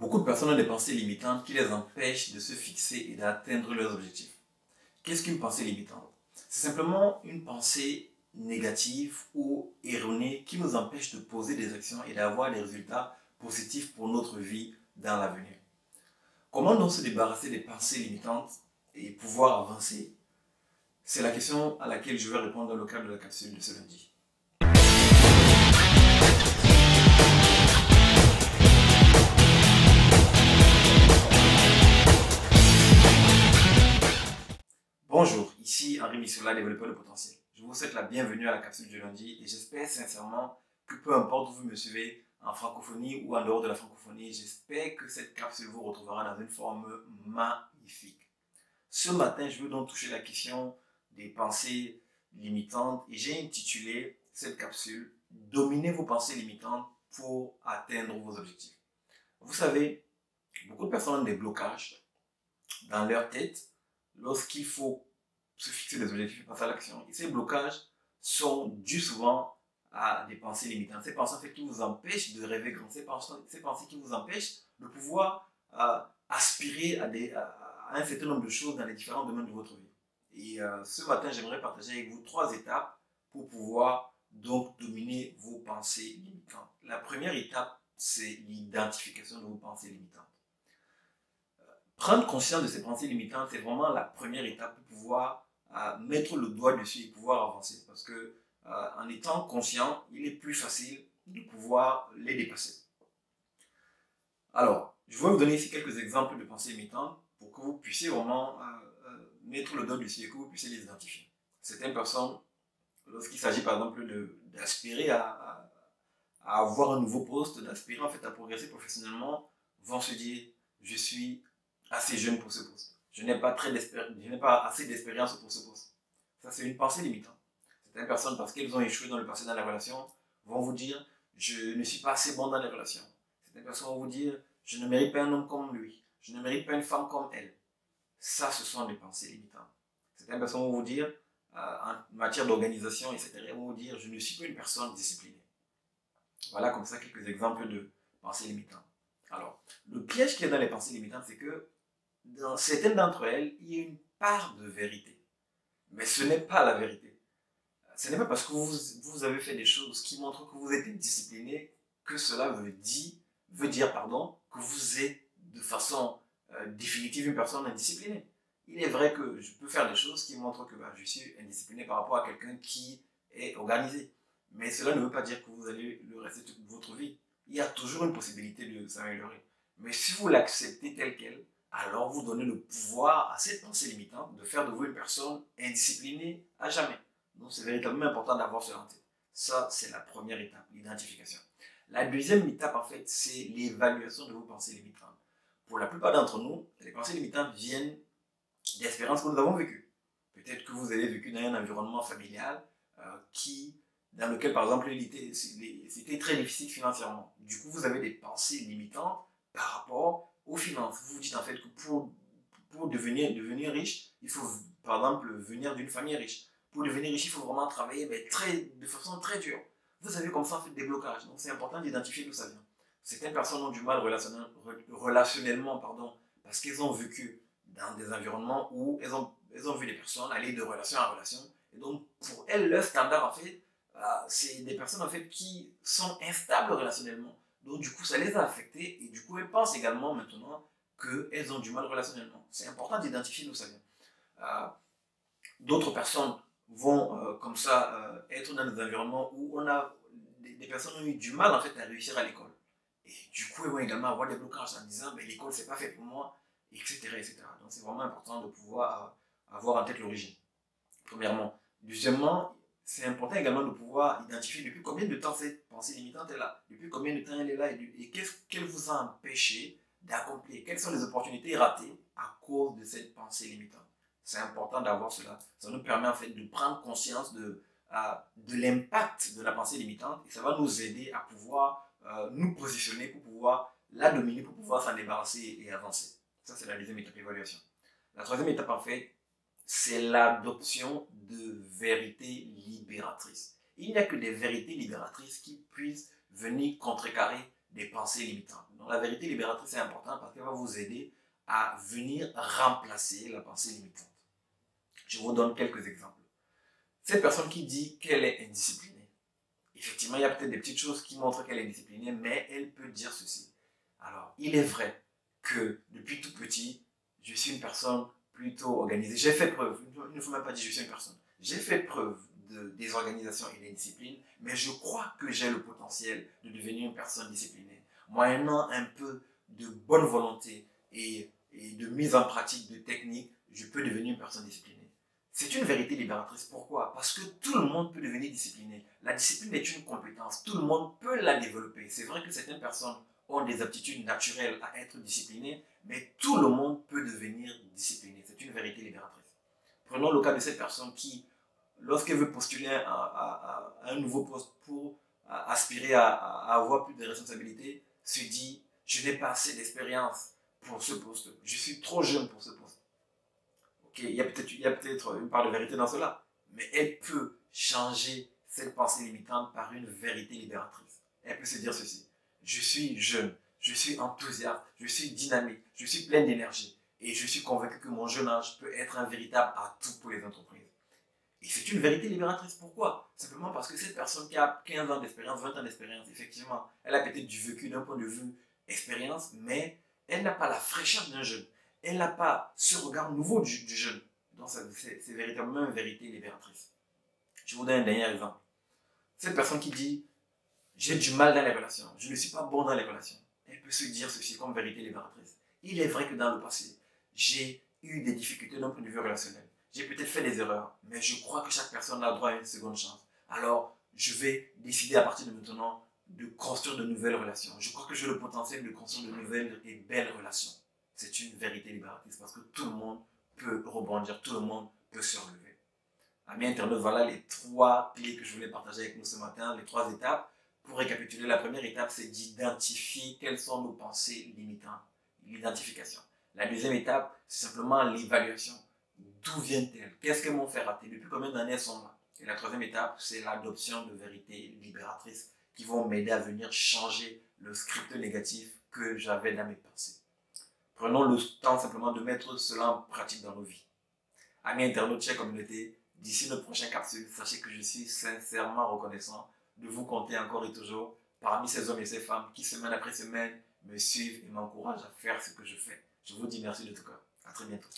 Beaucoup de personnes ont des pensées limitantes qui les empêchent de se fixer et d'atteindre leurs objectifs. Qu'est-ce qu'une pensée limitante? C'est simplement une pensée négative ou erronée qui nous empêche de poser des actions et d'avoir des résultats positifs pour notre vie dans l'avenir. Comment donc se débarrasser des pensées limitantes et pouvoir avancer? C'est la question à laquelle je vais répondre dans le cadre de la capsule de ce lundi. Missoula, développeur de potentiel. Je vous souhaite la bienvenue à la capsule du lundi et j'espère sincèrement que peu importe où vous me suivez, en francophonie ou en dehors de la francophonie, j'espère que cette capsule vous retrouvera dans une forme magnifique. Ce matin, je veux donc toucher la question des pensées limitantes et j'ai intitulé cette capsule Dominez vos pensées limitantes pour atteindre vos objectifs. Vous savez, beaucoup de personnes ont des blocages dans leur tête lorsqu'il faut se fixer des objectifs et passer à l'action. Et ces blocages sont dus souvent à des pensées limitantes. Ces pensées en qui vous empêchent de rêver grand. Ces pensées, ces pensées qui vous empêchent de pouvoir euh, aspirer à, un certain nombre de choses dans les différents domaines de votre vie. Et euh, ce matin, j'aimerais partager avec vous trois étapes pour pouvoir donc dominer vos pensées limitantes. La première étape, c'est l'identification de vos pensées limitantes. Prendre conscience de ces pensées limitantes, c'est vraiment la première étape pour pouvoir euh, mettre le doigt dessus et pouvoir avancer. Parce que euh, en étant conscient, il est plus facile de pouvoir les dépasser. Alors, je vais vous donner ici quelques exemples de pensées limitantes pour que vous puissiez vraiment euh, mettre le doigt dessus et que vous puissiez les identifier. Certaines personnes, lorsqu'il s'agit par exemple d'aspirer à, à, avoir un nouveau poste, d'aspirer en fait à progresser professionnellement, vont se dire je suis assez jeune pour ce poste. Je n'ai pas, pas assez d'expérience pour ce poste. Ça, c'est une pensée limitante. Certaines personnes, parce qu'elles ont échoué dans le passé dans la relation, vont vous dire Je ne suis pas assez bon dans les relations. Certaines personnes vont vous dire Je ne mérite pas un homme comme lui. Je ne mérite pas une femme comme elle. Ça, ce sont des pensées limitantes. Certaines personnes vont vous dire, euh, en matière d'organisation, etc., vont vous dire Je ne suis pas une personne disciplinée. Voilà comme ça quelques exemples de pensées limitantes. Alors, le piège qu'il y a dans les pensées limitantes, c'est que dans certaines d'entre elles, il y a une part de vérité. Mais ce n'est pas la vérité. Ce n'est pas parce que vous, vous, avez fait des choses qui montrent que vous êtes discipliné que cela veut dire, pardon, que vous êtes de façon euh, définitive une personne indisciplinée. Il est vrai que je peux faire des choses qui montrent que bah, je suis indiscipliné par rapport à quelqu'un qui est organisé. Mais cela ne veut pas dire que vous allez le rester toute votre vie. Il y a toujours une possibilité de s'améliorer. Mais si vous l'acceptez tel quel, alors vous donnez le pouvoir à cette pensée limitante de faire de vous une personne indisciplinée à jamais. Donc c'est véritablement important d'avoir cela en. Ça, c'est la première étape, l'identification. La deuxième étape, en fait, c'est l'évaluation de vos pensées limitantes. Pour la plupart d'entre nous, les pensées limitantes viennent d'expériences que nous avons vécues. Peut-être que vous avez vécu dans un environnement familial euh, qui, dans lequel, par exemple, c'était très difficile financièrement. Du coup, vous avez des pensées limitantes par rapport aux finances. Vous vous dites en fait que pour, pour devenir, devenir riche, il faut par exemple venir d'une famille riche. Pour devenir riche, il faut vraiment travailler mais très, de façon très dure. Vous avez comme ça fait des blocages. Donc c'est important d'identifier d'où ça vient. Certaines personnes ont du mal relationnellement, pardon, parce qu'elles ont vécu dans des environnements où elles ont, elles ont vu des personnes aller de relation en relation. Et donc pour elles, leur standard en fait, euh, c'est des personnes en fait qui sont instables relationnellement. Donc, du coup, ça les a affectés et du coup, elles pensent également maintenant qu'elles ont du mal relationnellement. C'est important d'identifier d'où ça vient. Euh, d'autres personnes vont, euh, comme ça, euh, être dans des environnements où on a des, personnes ont eu du mal en fait à réussir à l'école. Et du coup, elles vont également avoir des blocages en disant ben, l'école, c'est pas fait pour moi, etc. etc. Donc, c'est vraiment important de pouvoir avoir en tête l'origine. Premièrement. Deuxièmement, c'est important également de pouvoir identifier depuis combien de temps cette limitante est là, depuis combien de temps elle est là et, qu'est-ce qu'elle vous a empêché d'accomplir, quelles sont les opportunités ratées à cause de cette pensée limitante? C'est important d'avoir cela. Ça nous permet en fait de prendre conscience de, euh, l'impact de la pensée limitante et ça va nous aider à pouvoir euh, nous positionner pour pouvoir la dominer, pour pouvoir s'en débarrasser et avancer. Ça, c'est la deuxième étape d'évaluation. La troisième étape, en fait, c'est l'adoption de vérités libératrices. Il n'y a que des vérités libératrices qui puissent venir contrecarrer des pensées limitantes. Donc la vérité libératrice est importante parce qu'elle va vous aider à venir remplacer la pensée limitante. Je vous donne quelques exemples. Cette personne qui dit qu'elle est indisciplinée, effectivement, il y a peut-être des petites choses qui montrent qu'elle est disciplinée, mais elle peut dire ceci. Alors, il est vrai que depuis tout petit, je suis une personne plutôt organisée. J'ai fait preuve, il ne faut même pas dire que je suis une personne. J'ai fait preuve de désorganisation et d'indiscipline, mais je crois que j'ai le potentiel de devenir une personne disciplinée. Moyennant un peu de bonne volonté et, et de mise en pratique de techniques, je peux devenir une personne disciplinée. C'est une vérité libératrice. Pourquoi? Parce que tout le monde peut devenir discipliné. La discipline est une compétence. Tout le monde peut la développer. C'est vrai que certaines personnes ont des aptitudes naturelles à être disciplinées, mais tout le monde peut devenir discipliné. C'est une vérité libératrice. Prenons le cas de cette personne qui, lorsqu'elle veut postuler à, un nouveau poste pour aspirer à, avoir plus de responsabilités, se dit, je n'ai pas assez d'expérience pour ce poste. Je suis trop jeune pour ce poste. Ok, il y a peut-être une part de vérité dans cela, mais elle peut changer cette pensée limitante par une vérité libératrice. Elle peut se dire ceci je suis jeune, je suis enthousiaste, je suis dynamique, je suis plein d'énergie et je suis convaincu que mon jeune âge peut être un véritable atout pour les entreprises. Et c'est une vérité libératrice. Pourquoi? Simplement parce que cette personne qui a 15 ans d'expérience, 20 ans d'expérience, effectivement, elle a peut-être du vécu d'un point de vue expérience, mais elle n'a pas la fraîcheur d'un jeune. Elle n'a pas ce regard nouveau du, jeune. Donc c'est véritablement une vérité libératrice. Je vous donne un dernier exemple. Cette personne qui dit j'ai du mal dans les relations, je ne suis pas bon dans les relations. Elle peut se dire ceci comme vérité libératrice. Il est vrai que dans le passé, j'ai eu des difficultés d'un point de vue relationnel. J'ai peut-être fait des erreurs, mais je crois que chaque personne a droit à une seconde chance. Alors, je vais décider à partir de maintenant de construire de nouvelles relations. Je crois que j'ai le potentiel de construire de nouvelles et belles relations. C'est une vérité libératrice parce que tout le monde peut rebondir, tout le monde peut se relever. Amis internautes, voilà les trois clés que je voulais partager avec nous ce matin, les trois étapes pour récapituler, la première étape, c'est d'identifier quelles sont nos pensées limitantes, l'identification. La deuxième étape, c'est simplement l'évaluation. D'où viennent-elles? Qu'est-ce qu'elles m'ont fait? Rater Depuis combien d'années elles sont là? Et la troisième étape, c'est l'adoption de vérités libératrices qui vont m'aider à venir changer le script négatif que j'avais dans mes pensées. Prenons le temps simplement de mettre cela en pratique dans nos vies. Amis internautes, chers communauté, d'ici notre prochain capsule, sachez que je suis sincèrement reconnaissant de vous compter encore et toujours parmi ces hommes et ces femmes qui, semaine après semaine, me suivent et m'encouragent à faire ce que je fais. Je vous dis merci de tout cœur. À très bientôt.